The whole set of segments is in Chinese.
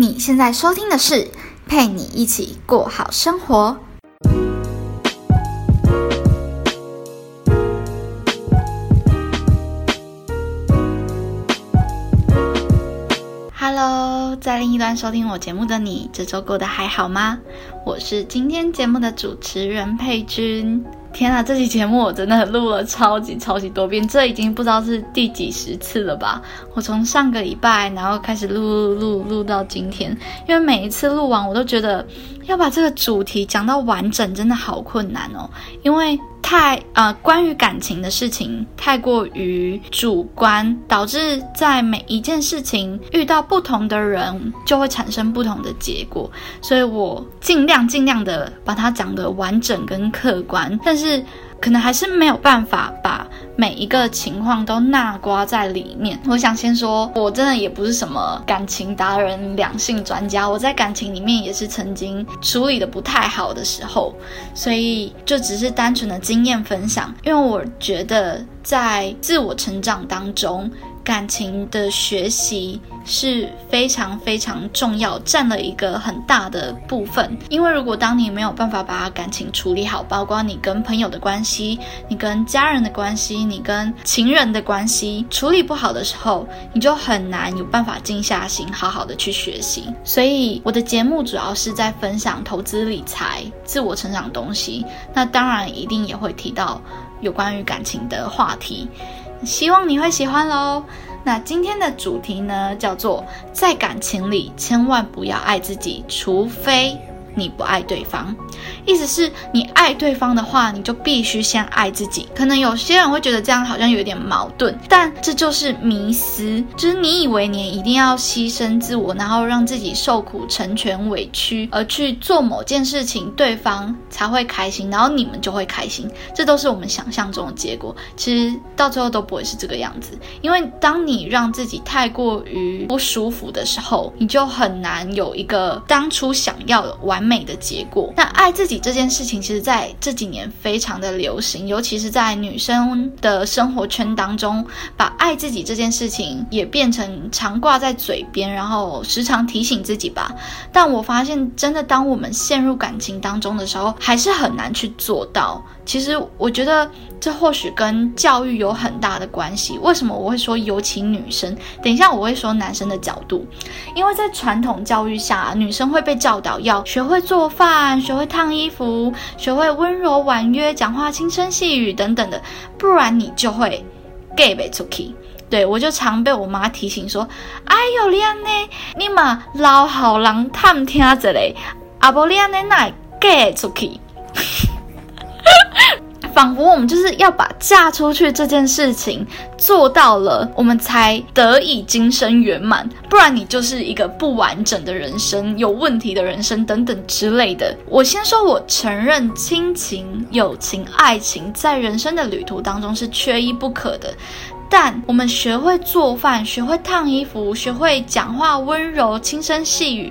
你现在收听的是陪你一起过好生活。Hello，在另一端收听我节目的你，这周过得还好吗？我是今天节目的主持人佩君。天啊，这期节目我真的录了超级超级多遍，这已经不知道是第几十次了吧？我从上个礼拜然后开始录录录录到今天，因为每一次录完我都觉得要把这个主题讲到完整，真的好困难哦，因为。太呃，关于感情的事情太过于主观，导致在每一件事情遇到不同的人，就会产生不同的结果。所以我尽量尽量的把它讲得完整跟客观，但是。可能还是没有办法把每一个情况都纳瓜在里面。我想先说，我真的也不是什么感情达人、两性专家。我在感情里面也是曾经处理的不太好的时候，所以就只是单纯的经验分享。因为我觉得在自我成长当中。感情的学习是非常非常重要，占了一个很大的部分。因为如果当你没有办法把感情处理好，包括你跟朋友的关系、你跟家人的关系、你跟情人的关系处理不好的时候，你就很难有办法静下心好好的去学习。所以我的节目主要是在分享投资理财、自我成长东西。那当然一定也会提到有关于感情的话题。希望你会喜欢喽。那今天的主题呢，叫做在感情里千万不要爱自己，除非。你不爱对方，意思是你爱对方的话，你就必须先爱自己。可能有些人会觉得这样好像有点矛盾，但这就是迷思，就是你以为你一定要牺牲自我，然后让自己受苦、成全、委屈，而去做某件事情，对方才会开心，然后你们就会开心。这都是我们想象中的结果，其实到最后都不会是这个样子。因为当你让自己太过于不舒服的时候，你就很难有一个当初想要的完。美的结果。那爱自己这件事情，其实在这几年非常的流行，尤其是在女生的生活圈当中，把爱自己这件事情也变成常挂在嘴边，然后时常提醒自己吧。但我发现，真的当我们陷入感情当中的时候，还是很难去做到。其实我觉得这或许跟教育有很大的关系。为什么我会说尤其女生？等一下我会说男生的角度，因为在传统教育下，女生会被教导要学会做饭、学会烫衣服、学会温柔婉约、讲话轻声细语等等的，不然你就会 gay 被出去。对我就常被我妈提醒说：“哎呦，你安呢？你嘛老好人探听着嘞，阿伯你安呢乃 gay 出去。”仿佛我们就是要把嫁出去这件事情做到了，我们才得以今生圆满，不然你就是一个不完整的人生、有问题的人生等等之类的。我先说，我承认亲情、友情、爱情在人生的旅途当中是缺一不可的，但我们学会做饭、学会烫衣服、学会讲话温柔、轻声细语，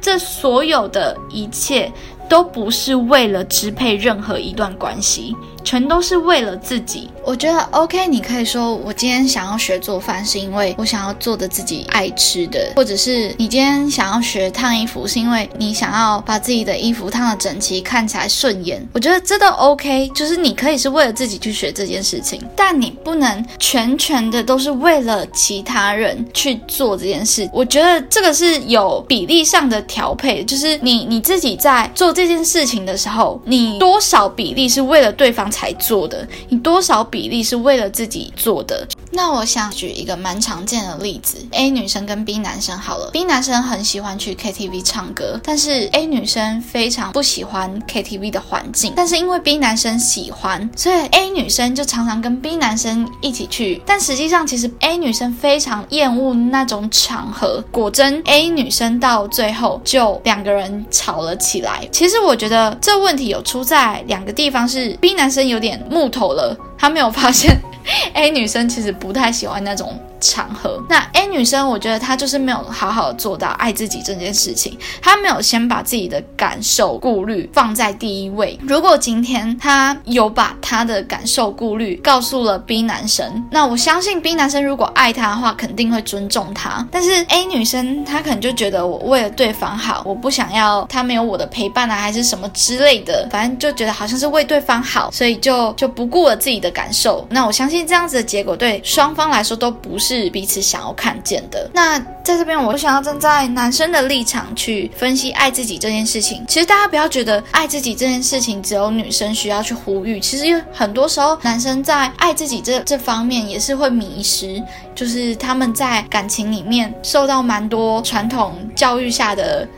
这所有的一切都不是为了支配任何一段关系。全都是为了自己。我觉得 OK，你可以说我今天想要学做饭，是因为我想要做的自己爱吃的；或者是你今天想要学烫衣服，是因为你想要把自己的衣服烫得整齐，看起来顺眼。我觉得这都 OK，就是你可以是为了自己去学这件事情，但你不能全全的都是为了其他人去做这件事。我觉得这个是有比例上的调配，就是你你自己在做这件事情的时候，你多少比例是为了对方。才做的，你多少比例是为了自己做的？那我想举一个蛮常见的例子：A 女生跟 B 男生好了，B 男生很喜欢去 KTV 唱歌，但是 A 女生非常不喜欢 KTV 的环境。但是因为 B 男生喜欢，所以 A 女生就常常跟 B 男生一起去。但实际上，其实 A 女生非常厌恶那种场合。果真，A 女生到最后就两个人吵了起来。其实我觉得这问题有出在两个地方，是 B 男生有点木头了。他没有发现 A 女生其实不太喜欢那种。场合，那 A 女生，我觉得她就是没有好好做到爱自己这件事情，她没有先把自己的感受顾虑放在第一位。如果今天她有把她的感受顾虑告诉了 B 男生，那我相信 B 男生如果爱她的话，肯定会尊重她。但是 A 女生她可能就觉得我为了对方好，我不想要他没有我的陪伴啊，还是什么之类的，反正就觉得好像是为对方好，所以就就不顾了自己的感受。那我相信这样子的结果对双方来说都不是。彼此想要看见的。那在这边，我想要站在男生的立场去分析爱自己这件事情。其实大家不要觉得爱自己这件事情只有女生需要去呼吁，其实很多时候男生在爱自己这这方面也是会迷失，就是他们在感情里面受到蛮多传统教育下的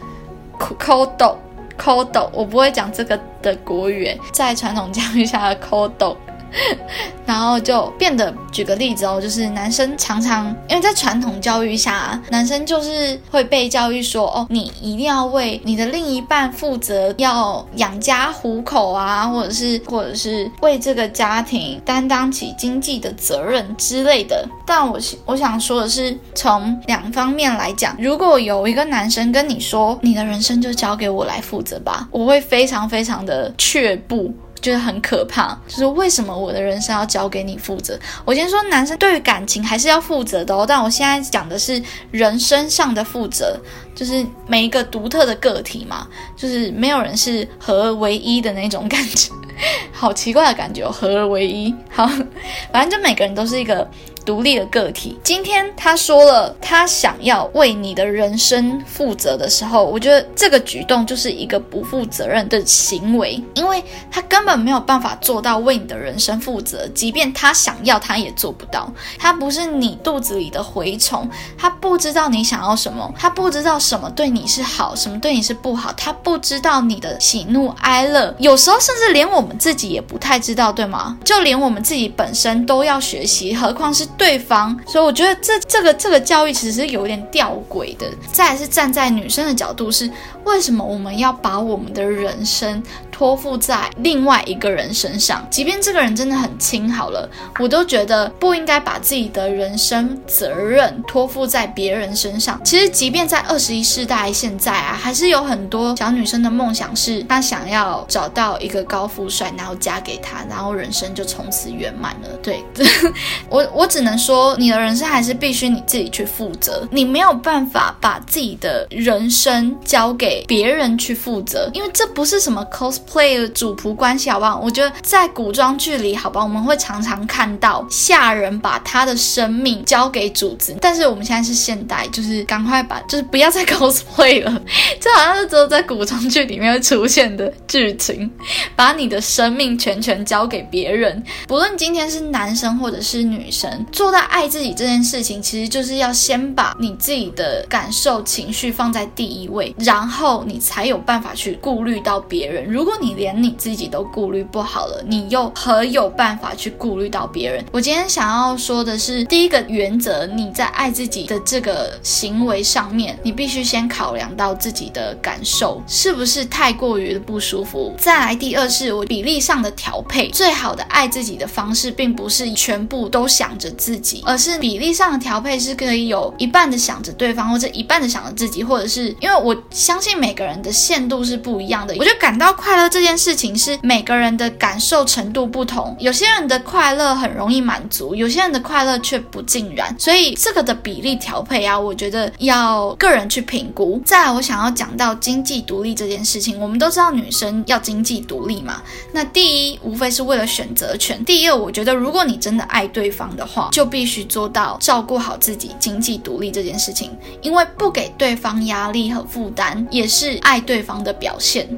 抠 斗抠斗。我不会讲这个的国语，在传统教育下的抠斗。然后就变得，举个例子哦，就是男生常常因为在传统教育下，男生就是会被教育说，哦，你一定要为你的另一半负责，要养家糊口啊，或者是或者是为这个家庭担当起经济的责任之类的。但我我想说的是，从两方面来讲，如果有一个男生跟你说，你的人生就交给我来负责吧，我会非常非常的却步。觉得很可怕，就是为什么我的人生要交给你负责？我先说，男生对于感情还是要负责的哦。但我现在讲的是人身上的负责，就是每一个独特的个体嘛，就是没有人是合而为一的那种感觉，好奇怪的感觉，合而为一。好，反正就每个人都是一个。独立的个体，今天他说了他想要为你的人生负责的时候，我觉得这个举动就是一个不负责任的行为，因为他根本没有办法做到为你的人生负责，即便他想要，他也做不到。他不是你肚子里的蛔虫，他不知道你想要什么，他不知道什么对你是好，什么对你是不好，他不知道你的喜怒哀乐，有时候甚至连我们自己也不太知道，对吗？就连我们自己本身都要学习，何况是。对方，所以我觉得这这个这个教育其实是有点吊诡的。再是站在女生的角度，是为什么我们要把我们的人生？托付在另外一个人身上，即便这个人真的很亲，好了，我都觉得不应该把自己的人生责任托付在别人身上。其实，即便在二十一世代现在啊，还是有很多小女生的梦想是，她想要找到一个高富帅，然后嫁给他，然后人生就从此圆满了。对 我，我只能说，你的人生还是必须你自己去负责，你没有办法把自己的人生交给别人去负责，因为这不是什么 cos。Play 主仆关系好不好？我觉得在古装剧里，好吧，我们会常常看到下人把他的生命交给主子。但是我们现在是现代，就是赶快把，就是不要再 cosplay 了。这好像是只有在古装剧里面会出现的剧情，把你的生命全权交给别人。不论今天是男生或者是女生，做到爱自己这件事情，其实就是要先把你自己的感受、情绪放在第一位，然后你才有办法去顾虑到别人。如果你连你自己都顾虑不好了，你又何有办法去顾虑到别人？我今天想要说的是，第一个原则，你在爱自己的这个行为上面，你必须先考量到自己的感受是不是太过于不舒服。再来，第二是我比例上的调配，最好的爱自己的方式，并不是全部都想着自己，而是比例上的调配是可以有一半的想着对方，或者一半的想着自己，或者是因为我相信每个人的限度是不一样的，我就感到快乐。这件事情是每个人的感受程度不同，有些人的快乐很容易满足，有些人的快乐却不尽然，所以这个的比例调配啊，我觉得要个人去评估。再来，我想要讲到经济独立这件事情，我们都知道女生要经济独立嘛，那第一无非是为了选择权，第二，我觉得如果你真的爱对方的话，就必须做到照顾好自己经济独立这件事情，因为不给对方压力和负担，也是爱对方的表现。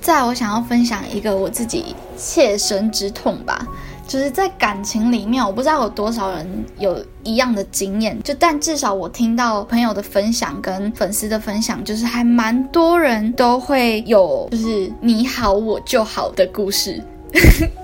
在我想要分享一个我自己切身之痛吧，就是在感情里面，我不知道有多少人有一样的经验，就但至少我听到朋友的分享跟粉丝的分享，就是还蛮多人都会有，就是你好我就好的故事。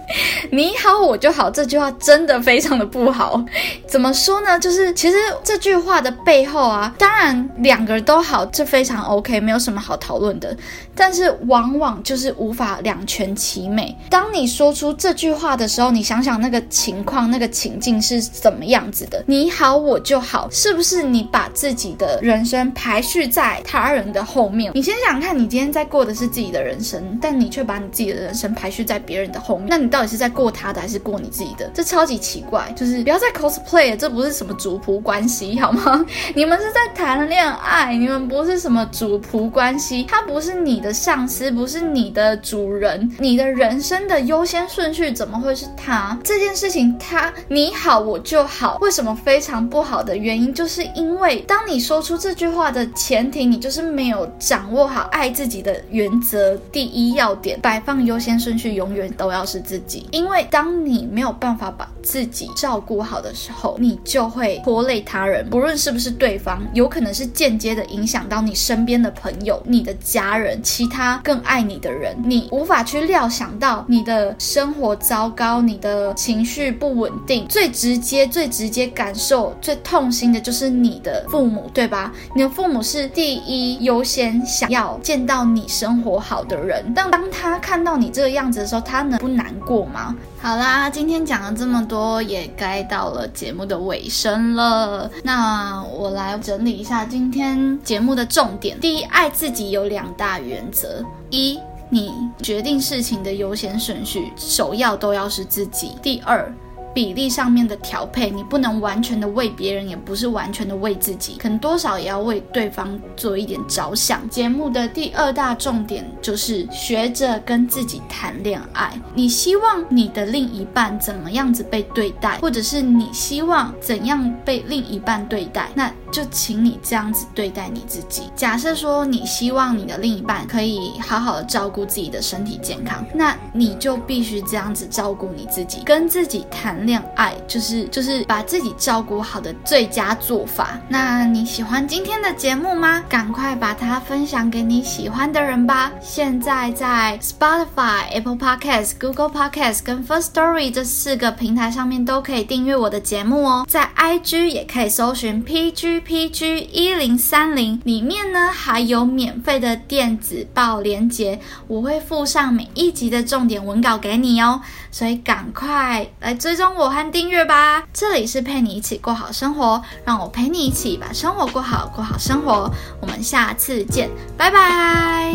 你好，我就好。这句话真的非常的不好。怎么说呢？就是其实这句话的背后啊，当然两个人都好，这非常 OK，没有什么好讨论的。但是往往就是无法两全其美。当你说出这句话的时候，你想想那个情况、那个情境是怎么样子的？你好，我就好，是不是你把自己的人生排序在他人的后面？你先想看，你今天在过的是自己的人生，但你却把你自己的人生排序在别人的后面，那你到底是在过他的，还是过你自己的？这超级奇怪，就是不要再 cosplay，这不是什么主仆关系，好吗？你们是在谈恋爱，你们不是什么主仆关系，他不是你的上司，不是你的主人，你的人生的优先顺序怎么会是他？这件事情，他你好我就好，为什么非常不好的原因，就是因为当你说出这句话的前提，你就是没有掌握好爱自己的原则，第一要点，摆放优先顺序，永远都要是自己，因为当你没有办法把自己照顾好的时候，你就会拖累他人，不论是不是对方，有可能是间接的影响到你身边的朋友、你的家人、其他更爱你的人，你无法去料想到你的生活糟糕，你的情绪不稳定，最直接、最直接感受、最痛心的就是你的父母，对吧？你的父母是第一优先想要见到你生活好的人，但当他看到你这个样子的时候，他能不难过吗？好啦，今天讲了这么多，也该到了节目的尾声了。那我来整理一下今天节目的重点：第一，爱自己有两大原则：一，你决定事情的优先顺序，首要都要是自己；第二。比例上面的调配，你不能完全的为别人，也不是完全的为自己，可能多少也要为对方做一点着想。节目的第二大重点就是学着跟自己谈恋爱。你希望你的另一半怎么样子被对待，或者是你希望怎样被另一半对待，那就请你这样子对待你自己。假设说你希望你的另一半可以好好的照顾自己的身体健康，那你就必须这样子照顾你自己，跟自己谈恋爱就是就是把自己照顾好的最佳做法。那你喜欢今天的节目吗？赶快把它分享给你喜欢的人吧！现在在 Spotify、Apple Podcasts、Google Podcasts 跟 First Story 这四个平台上面都可以订阅我的节目哦。在 IG 也可以搜寻 PGPG 一零三零，里面呢还有免费的电子报连接，我会附上每一集的重点文稿给你哦。所以赶快来追踪。我和订阅吧，这里是陪你一起过好生活，让我陪你一起把生活过好，过好生活。我们下次见，拜拜。